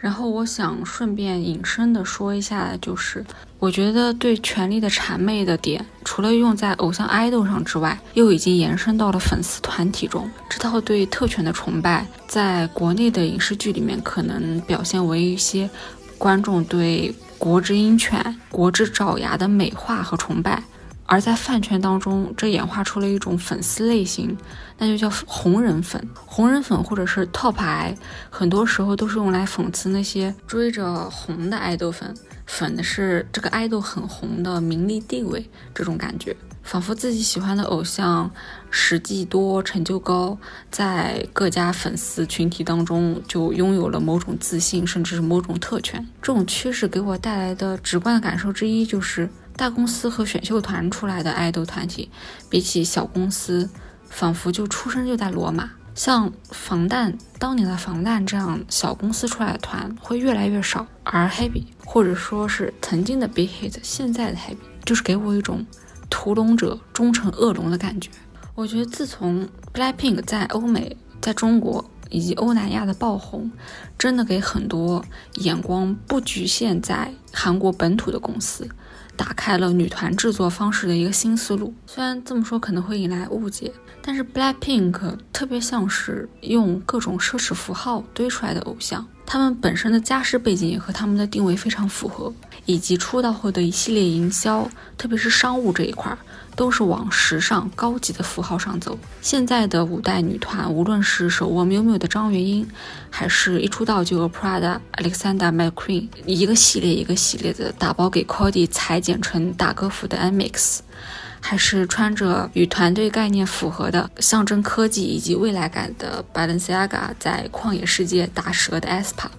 然后我想顺便引申的说一下，就是我觉得对权力的谄媚的点，除了用在偶像爱豆上之外，又已经延伸到了粉丝团体中。这套对特权的崇拜，在国内的影视剧里面，可能表现为一些观众对国之鹰犬、国之爪牙的美化和崇拜。而在饭圈当中，这演化出了一种粉丝类型，那就叫红人粉。红人粉或者是 top 爱，很多时候都是用来讽刺那些追着红的爱豆粉，粉的是这个爱豆很红的名利地位这种感觉，仿佛自己喜欢的偶像实际多、成就高，在各家粉丝群体当中就拥有了某种自信，甚至是某种特权。这种趋势给我带来的直观的感受之一就是。大公司和选秀团出来的爱豆团体，比起小公司，仿佛就出生就在罗马。像防弹当年的防弹这样小公司出来的团会越来越少，而 Happy 或者说是曾经的 Big Hit，现在的 Happy 就是给我一种屠龙者终成恶龙的感觉。我觉得自从 Blackpink 在欧美、在中国以及欧南亚的爆红，真的给很多眼光不局限在韩国本土的公司。打开了女团制作方式的一个新思路。虽然这么说可能会引来误解，但是 Blackpink 特别像是用各种奢侈符号堆出来的偶像。他们本身的家世背景也和他们的定位非常符合，以及出道后的一系列营销，特别是商务这一块儿，都是往时尚高级的符号上走。现在的五代女团，无论是手握 miumiu 的张元英，还是一出道就有 Prada、Alexander McQueen，一个系列一个系列的打包给 Cody 裁剪成大歌服的 MX。还是穿着与团队概念符合的、象征科技以及未来感的 Balenciaga 在旷野世界打折的 aespa，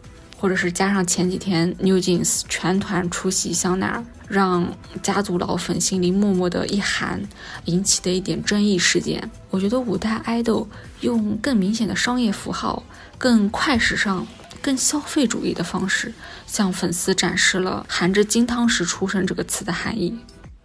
或者是加上前几天 New Jeans 全团出席香奈儿，让家族老粉心里默默的一寒，引起的一点争议事件。我觉得五代 idol 用更明显的商业符号、更快时尚、更消费主义的方式，向粉丝展示了含着金汤匙出生这个词的含义。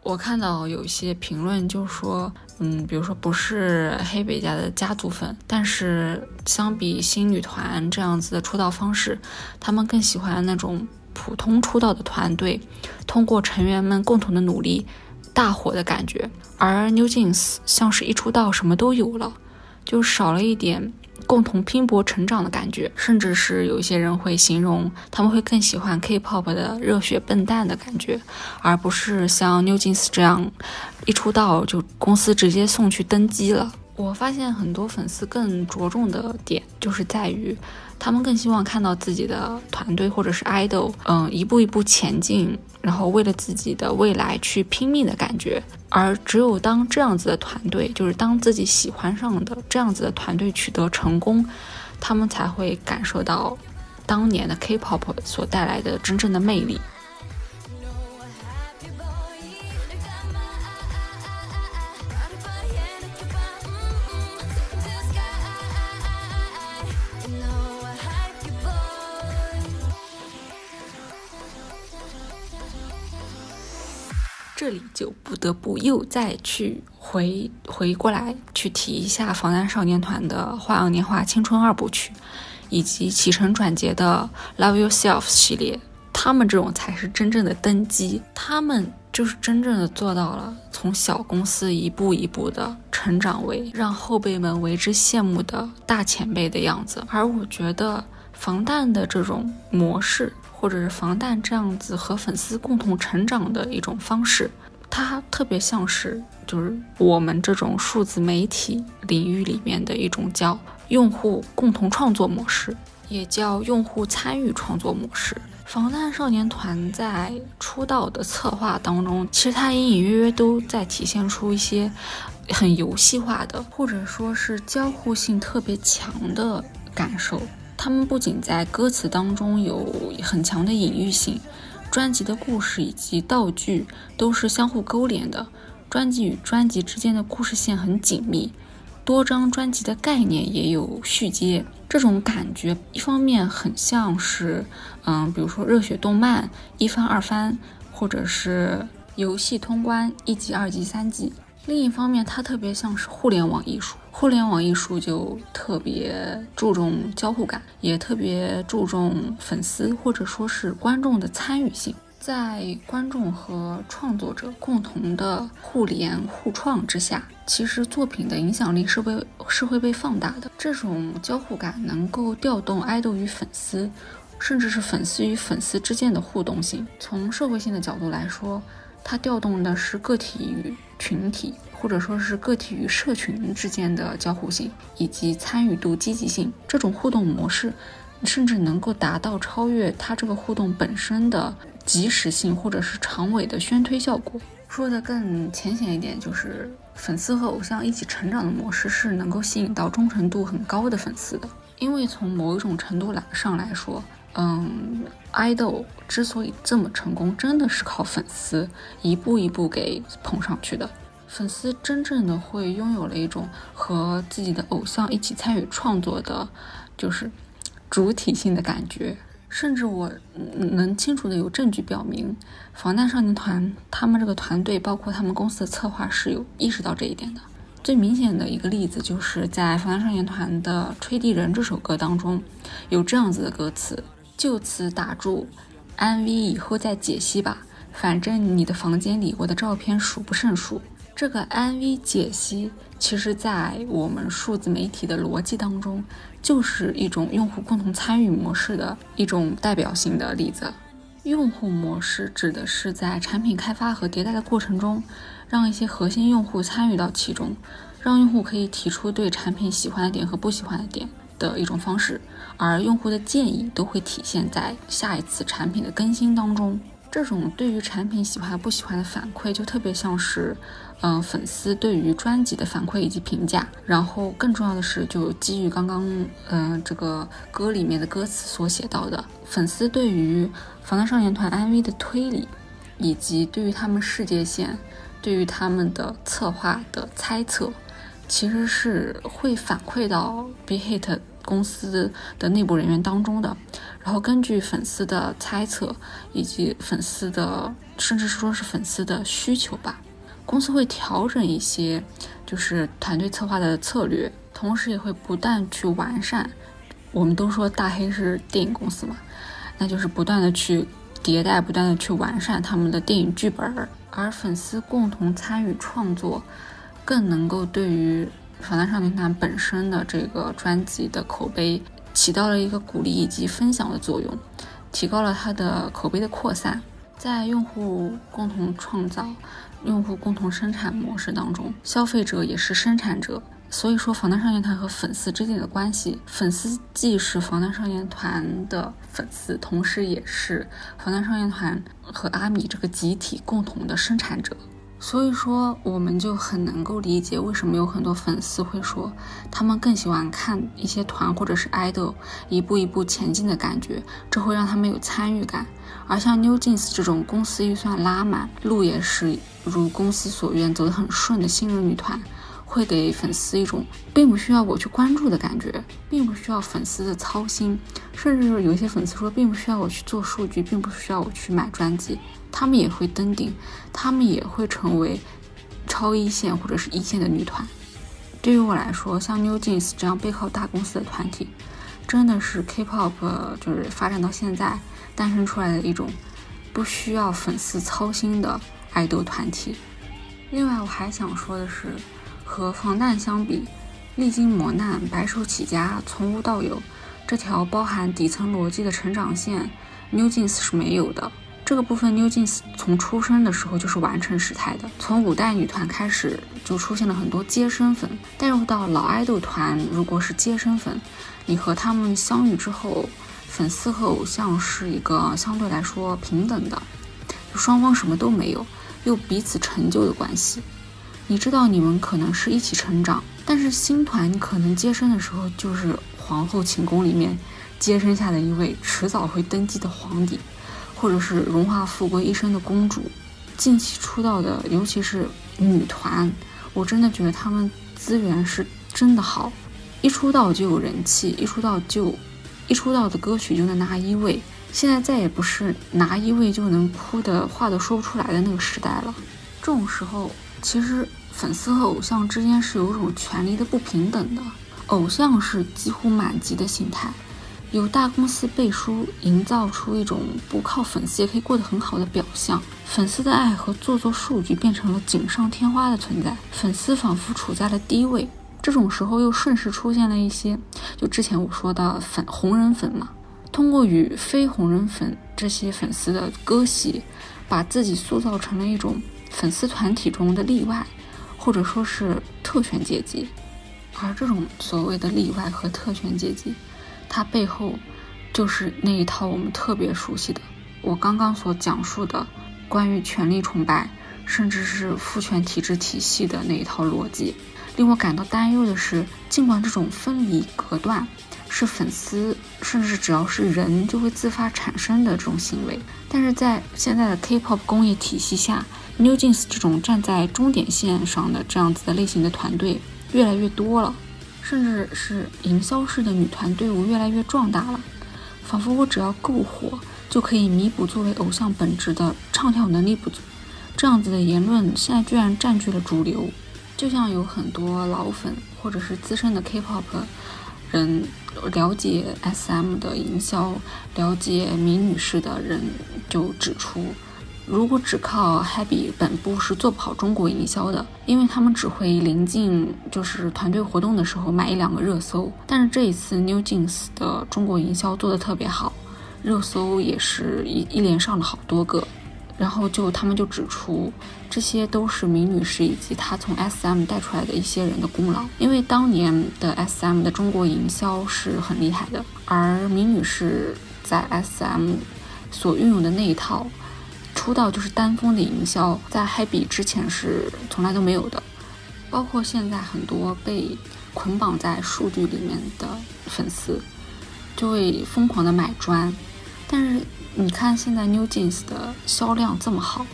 我看到有一些评论就说，嗯，比如说不是黑北家的家族粉，但是相比新女团这样子的出道方式，他们更喜欢那种普通出道的团队，通过成员们共同的努力大火的感觉。而 New Jeans 像是一出道什么都有了，就少了一点。共同拼搏成长的感觉，甚至是有一些人会形容他们会更喜欢 K-pop 的热血笨蛋的感觉，而不是像 New Jeans 这样一出道就公司直接送去登机了。我发现很多粉丝更着重的点就是在于。他们更希望看到自己的团队或者是 idol，嗯，一步一步前进，然后为了自己的未来去拼命的感觉。而只有当这样子的团队，就是当自己喜欢上的这样子的团队取得成功，他们才会感受到当年的 K-pop 所带来的真正的魅力。这里就不得不又再去回回过来去提一下防弹少年团的《花样年华青春二部曲》，以及起承转结的《Love Yourself》系列。他们这种才是真正的登基，他们就是真正的做到了从小公司一步一步的成长为让后辈们为之羡慕的大前辈的样子。而我觉得防弹的这种模式。或者是防弹这样子和粉丝共同成长的一种方式，它特别像是就是我们这种数字媒体领域里面的一种叫用户共同创作模式，也叫用户参与创作模式。防弹少年团在出道的策划当中，其实它隐隐约约都在体现出一些很游戏化的，或者说是交互性特别强的感受。他们不仅在歌词当中有很强的隐喻性，专辑的故事以及道具都是相互勾连的，专辑与专辑之间的故事线很紧密，多张专辑的概念也有续接，这种感觉一方面很像是，嗯，比如说热血动漫一番二番，或者是游戏通关一级二级三级。另一方面，它特别像是互联网艺术。互联网艺术就特别注重交互感，也特别注重粉丝或者说是观众的参与性。在观众和创作者共同的互联互创之下，其实作品的影响力是被是会被放大的。这种交互感能够调动爱豆与粉丝，甚至是粉丝与粉丝之间的互动性。从社会性的角度来说，它调动的是个体与群体，或者说是个体与社群之间的交互性以及参与度、积极性。这种互动模式，甚至能够达到超越它这个互动本身的及时性，或者是长尾的宣推效果。说的更浅显一点，就是粉丝和偶像一起成长的模式是能够吸引到忠诚度很高的粉丝的。因为从某一种程度来上来说。嗯爱豆之所以这么成功，真的是靠粉丝一步一步给捧上去的。粉丝真正的会拥有了一种和自己的偶像一起参与创作的，就是主体性的感觉。甚至我能清楚的有证据表明，防弹少年团他们这个团队，包括他们公司的策划是有意识到这一点的。最明显的一个例子，就是在防弹少年团的《吹笛人》这首歌当中，有这样子的歌词。就此打住，MV 以后再解析吧。反正你的房间里，我的照片数不胜数。这个 MV 解析，其实在我们数字媒体的逻辑当中，就是一种用户共同参与模式的一种代表性的例子。用户模式指的是在产品开发和迭代的过程中，让一些核心用户参与到其中，让用户可以提出对产品喜欢的点和不喜欢的点的一种方式，而用户的建议都会体现在下一次产品的更新当中。这种对于产品喜欢不喜欢的反馈，就特别像是，嗯，粉丝对于专辑的反馈以及评价。然后更重要的是，就基于刚刚，嗯，这个歌里面的歌词所写到的，粉丝对于防弹少年团 MV 的推理，以及对于他们世界线，对于他们的策划的猜测，其实是会反馈到 Be Hit。公司的内部人员当中的，然后根据粉丝的猜测以及粉丝的，甚至是说是粉丝的需求吧，公司会调整一些就是团队策划的策略，同时也会不断去完善。我们都说大黑是电影公司嘛，那就是不断的去迭代，不断的去完善他们的电影剧本，而粉丝共同参与创作，更能够对于。防弹少年团本身的这个专辑的口碑起到了一个鼓励以及分享的作用，提高了它的口碑的扩散。在用户共同创造、用户共同生产模式当中，消费者也是生产者。所以说，防弹少年团和粉丝之间的关系，粉丝既是防弹少年团的粉丝，同时也是防弹少年团和阿米这个集体共同的生产者。所以说，我们就很能够理解为什么有很多粉丝会说，他们更喜欢看一些团或者是爱豆一步一步前进的感觉，这会让他们有参与感。而像 New Jeans 这种公司预算拉满，路也是如公司所愿走得很顺的新人女团。会给粉丝一种并不需要我去关注的感觉，并不需要粉丝的操心，甚至有一些粉丝说，并不需要我去做数据，并不需要我去买专辑，他们也会登顶，他们也会成为超一线或者是一线的女团。对于我来说，像 New Jeans 这样背靠大公司的团体，真的是 K-pop 就是发展到现在诞生出来的一种不需要粉丝操心的爱豆团体。另外，我还想说的是。和防弹相比，历经磨难、白手起家、从无到有这条包含底层逻辑的成长线，New Jeans 是没有的。这个部分，New Jeans 从出生的时候就是完成时态的。从五代女团开始，就出现了很多接生粉。带入到老爱豆团，如果是接生粉，你和他们相遇之后，粉丝和偶像是一个相对来说平等的，就双方什么都没有，又彼此成就的关系。你知道你们可能是一起成长，但是新团你可能接生的时候就是皇后寝宫里面接生下的一位迟早会登基的皇帝，或者是荣华富贵一生的公主。近期出道的，尤其是女团，我真的觉得她们资源是真的好，一出道就有人气，一出道就一出道的歌曲就能拿一位。现在再也不是拿一位就能哭的话都说不出来的那个时代了。这种时候。其实粉丝和偶像之间是有一种权力的不平等的，偶像是几乎满级的心态，有大公司背书，营造出一种不靠粉丝也可以过得很好的表象。粉丝的爱和做做数据变成了锦上添花的存在，粉丝仿佛处在了低位。这种时候又顺势出现了一些，就之前我说的粉红人粉嘛，通过与非红人粉这些粉丝的割席，把自己塑造成了一种。粉丝团体中的例外，或者说是特权阶级，而这种所谓的例外和特权阶级，它背后就是那一套我们特别熟悉的，我刚刚所讲述的关于权力崇拜，甚至是父权体制体系的那一套逻辑。令我感到担忧的是，尽管这种分离隔断是粉丝，甚至只要是人就会自发产生的这种行为，但是在现在的 K-pop 工业体系下。New Jeans 这种站在终点线上的这样子的类型的团队越来越多了，甚至是营销式的女团队伍越来越壮大了，仿佛我只要够火就可以弥补作为偶像本质的唱跳能力不足。这样子的言论现在居然占据了主流，就像有很多老粉或者是资深的 K-pop 人了解 SM 的营销、了解米女士的人就指出。如果只靠 Happy 本部是做不好中国营销的，因为他们只会临近就是团队活动的时候买一两个热搜。但是这一次 New Jeans 的中国营销做的特别好，热搜也是一一连上了好多个。然后就他们就指出，这些都是明女士以及她从 SM 带出来的一些人的功劳。因为当年的 SM 的中国营销是很厉害的，而明女士在 SM 所运用的那一套，出道就是单峰的营销，在 Happy 之前是从来都没有的。包括现在很多被捆绑在数据里面的粉丝，就会疯狂的买砖，但是。你看现在 New Jeans 的销量这么好，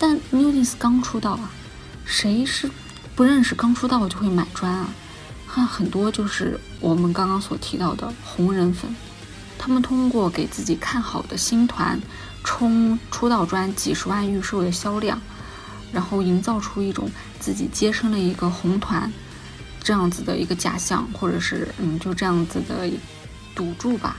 但 New Jeans 刚出道啊，谁是不认识刚出道就会买砖啊？看很多就是我们刚刚所提到的红人粉，他们通过给自己看好的新团冲出道砖几十万预售的销量，然后营造出一种自己接生了一个红团这样子的一个假象，或者是嗯就这样子的赌注吧。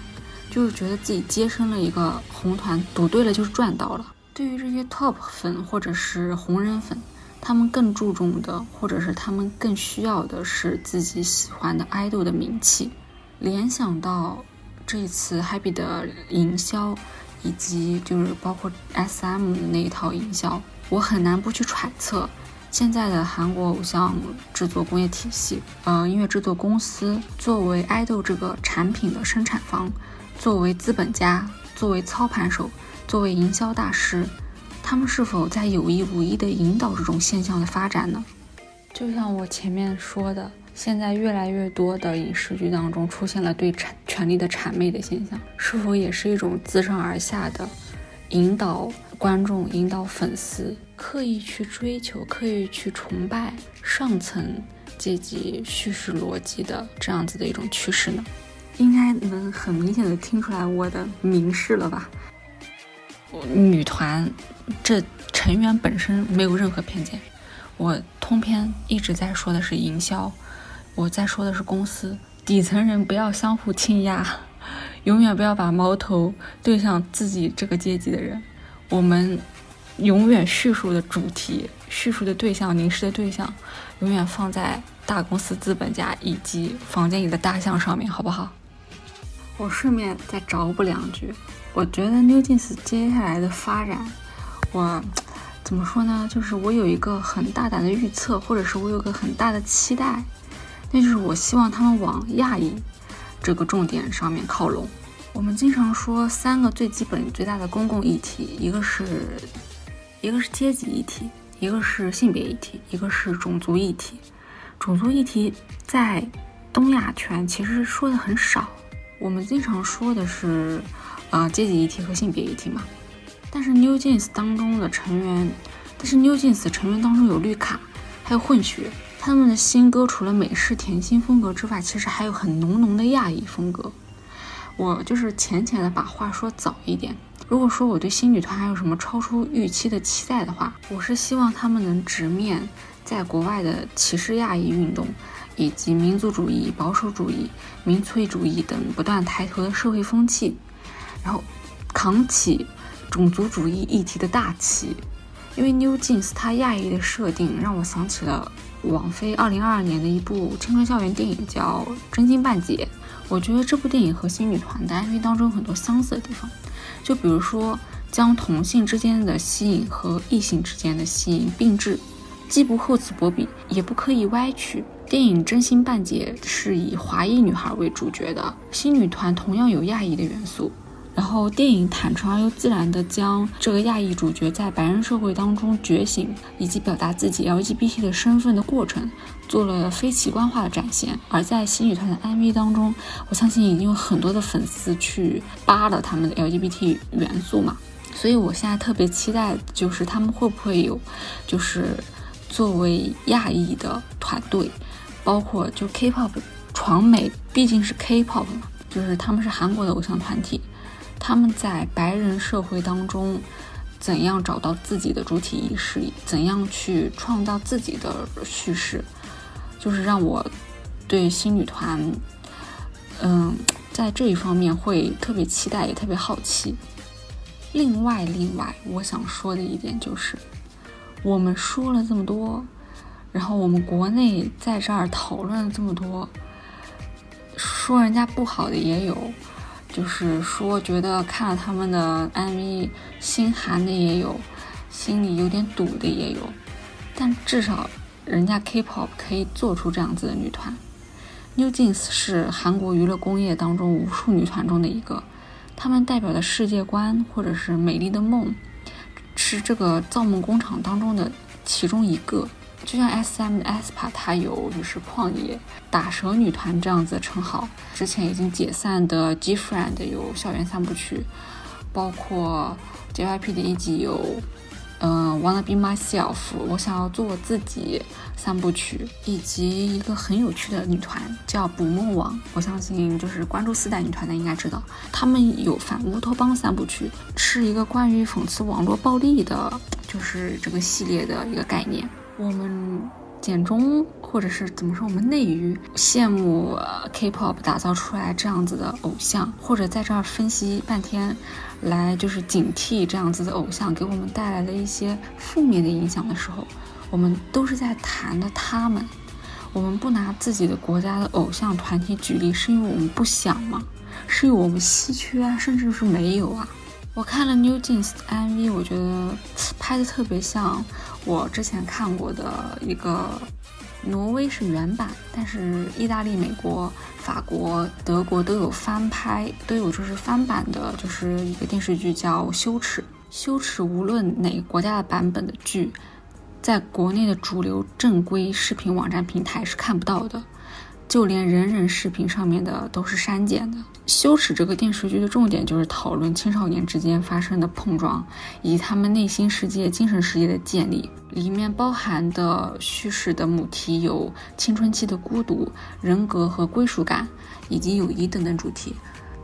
就是觉得自己接生了一个红团，赌对了就是赚到了。对于这些 top 粉或者是红人粉，他们更注重的，或者是他们更需要的是自己喜欢的 idol 的名气。联想到这一次 Happy 的营销，以及就是包括 SM 的那一套营销，我很难不去揣测现在的韩国偶像制作工业体系，呃，音乐制作公司作为 idol 这个产品的生产方。作为资本家，作为操盘手，作为营销大师，他们是否在有意无意地引导这种现象的发展呢？就像我前面说的，现在越来越多的影视剧当中出现了对产权力的谄媚的现象，是否也是一种自上而下的引导观众、引导粉丝，刻意去追求、刻意去崇拜上层阶级叙事逻辑的这样子的一种趋势呢？应该能很明显的听出来我的明示了吧？女团这成员本身没有任何偏见，我通篇一直在说的是营销，我在说的是公司底层人不要相互倾压，永远不要把矛头对向自己这个阶级的人，我们永远叙述的主题、叙述的对象、凝视的对象，永远放在大公司资本家以及房间里的大象上面，好不好？我顺便再找补两句，我觉得 New Jeans 接下来的发展，我怎么说呢？就是我有一个很大胆的预测，或者是我有个很大的期待，那就是我希望他们往亚裔这个重点上面靠拢。我们经常说三个最基本、最大的公共议题，一个是一个是阶级议题，一个是性别议题，一个是种族议题。种族议题在东亚圈其实说的很少。我们经常说的是，呃，阶级议题和性别议题嘛。但是 New Jeans 当中的成员，但是 New Jeans 成员当中有绿卡，还有混血。他们的新歌除了美式甜心风格之外，其实还有很浓浓的亚裔风格。我就是浅浅的把话说早一点。如果说我对新女团还有什么超出预期的期待的话，我是希望他们能直面在国外的歧视亚裔运动。以及民族主义、保守主义、民粹主义等不断抬头的社会风气，然后扛起种族主义议题的大旗。因为 New Jeans 它亚裔的设定让我想起了网飞2022年的一部青春校园电影，叫《真心半解》。我觉得这部电影和新女团的 MV 当中有很多相似的地方，就比如说将同性之间的吸引和异性之间的吸引并置，既不厚此薄彼，也不刻意歪曲。电影《真心半解》是以华裔女孩为主角的，新女团同样有亚裔的元素。然后，电影坦诚而又自然地将这个亚裔主角在白人社会当中觉醒以及表达自己 LGBT 的身份的过程，做了非奇观化的展现。而在新女团的 MV 当中，我相信已经有很多的粉丝去扒了他们的 LGBT 元素嘛，所以我现在特别期待，就是他们会不会有，就是作为亚裔的团队。包括就 K-pop 闯美，毕竟是 K-pop 嘛，就是他们是韩国的偶像团体，他们在白人社会当中怎样找到自己的主体意识，怎样去创造自己的叙事，就是让我对新女团，嗯，在这一方面会特别期待，也特别好奇。另外，另外，我想说的一点就是，我们说了这么多，然后我们国内在这儿讨论了这么多，说人家不好的也有，就是说觉得看了他们的 MV 心寒的也有，心里有点堵的也有，但至少人家 K-pop 可以做出这样子的女团，New Jeans 是韩国娱乐工业当中无数女团中的一个。她们代表的世界观，或者是美丽的梦，是这个造梦工厂当中的其中一个。就像 S.M. 的 aespa，它有就是旷野打蛇女团这样子的称号。之前已经解散的 G-Friend 有校园三部曲，包括 J.Y.P 的一集有。嗯，Wanna be myself，我想要做我自己三部曲，以及一个很有趣的女团叫捕梦网。我相信就是关注四代女团的应该知道，他们有反乌托邦三部曲，是一个关于讽刺网络暴力的，就是这个系列的一个概念。我们。简中，或者是怎么说，我们内娱羡慕 K-pop 打造出来这样子的偶像，或者在这儿分析半天，来就是警惕这样子的偶像给我们带来的一些负面的影响的时候，我们都是在谈的他们。我们不拿自己的国家的偶像团体举例，是因为我们不想吗？是因为我们稀缺啊，甚至是没有啊。我看了 New Jeans 的 MV，我觉得拍的特别像我之前看过的一个，挪威是原版，但是意大利、美国、法国、德国都有翻拍，都有就是翻版的，就是一个电视剧叫《羞耻》。羞耻，无论哪个国家的版本的剧，在国内的主流正规视频网站平台是看不到的。就连人人视频上面的都是删减的。羞耻这个电视剧的重点就是讨论青少年之间发生的碰撞，以及他们内心世界、精神世界的建立。里面包含的叙事的母题有青春期的孤独、人格和归属感，以及友谊等等主题。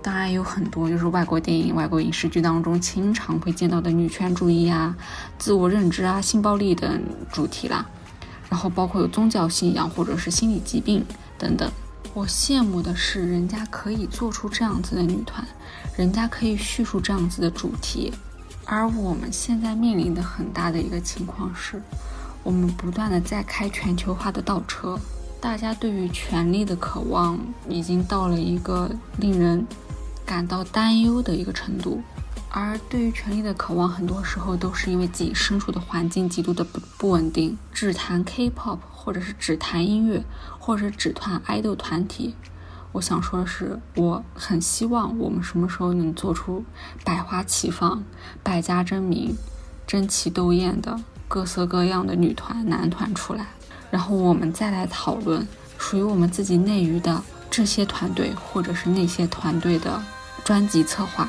当然有很多就是外国电影、外国影视剧当中经常会见到的女权主义啊、自我认知啊、性暴力等主题啦。然后包括有宗教信仰或者是心理疾病。等等，我羡慕的是人家可以做出这样子的女团，人家可以叙述这样子的主题，而我们现在面临的很大的一个情况是，我们不断的在开全球化的倒车，大家对于权力的渴望已经到了一个令人感到担忧的一个程度。而对于权力的渴望，很多时候都是因为自己身处的环境极度的不不稳定。只谈 K-pop，或者是只谈音乐，或者是只谈爱豆团体，我想说的是，我很希望我们什么时候能做出百花齐放、百家争鸣、争奇斗艳的各色各样的女团、男团出来，然后我们再来讨论属于我们自己内娱的这些团队，或者是那些团队的专辑策划。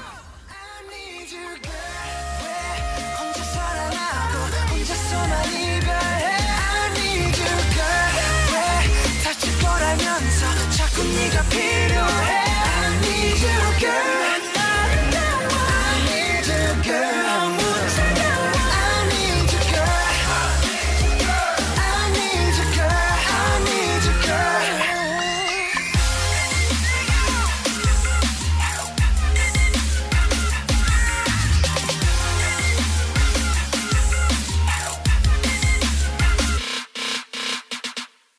I need you, girl.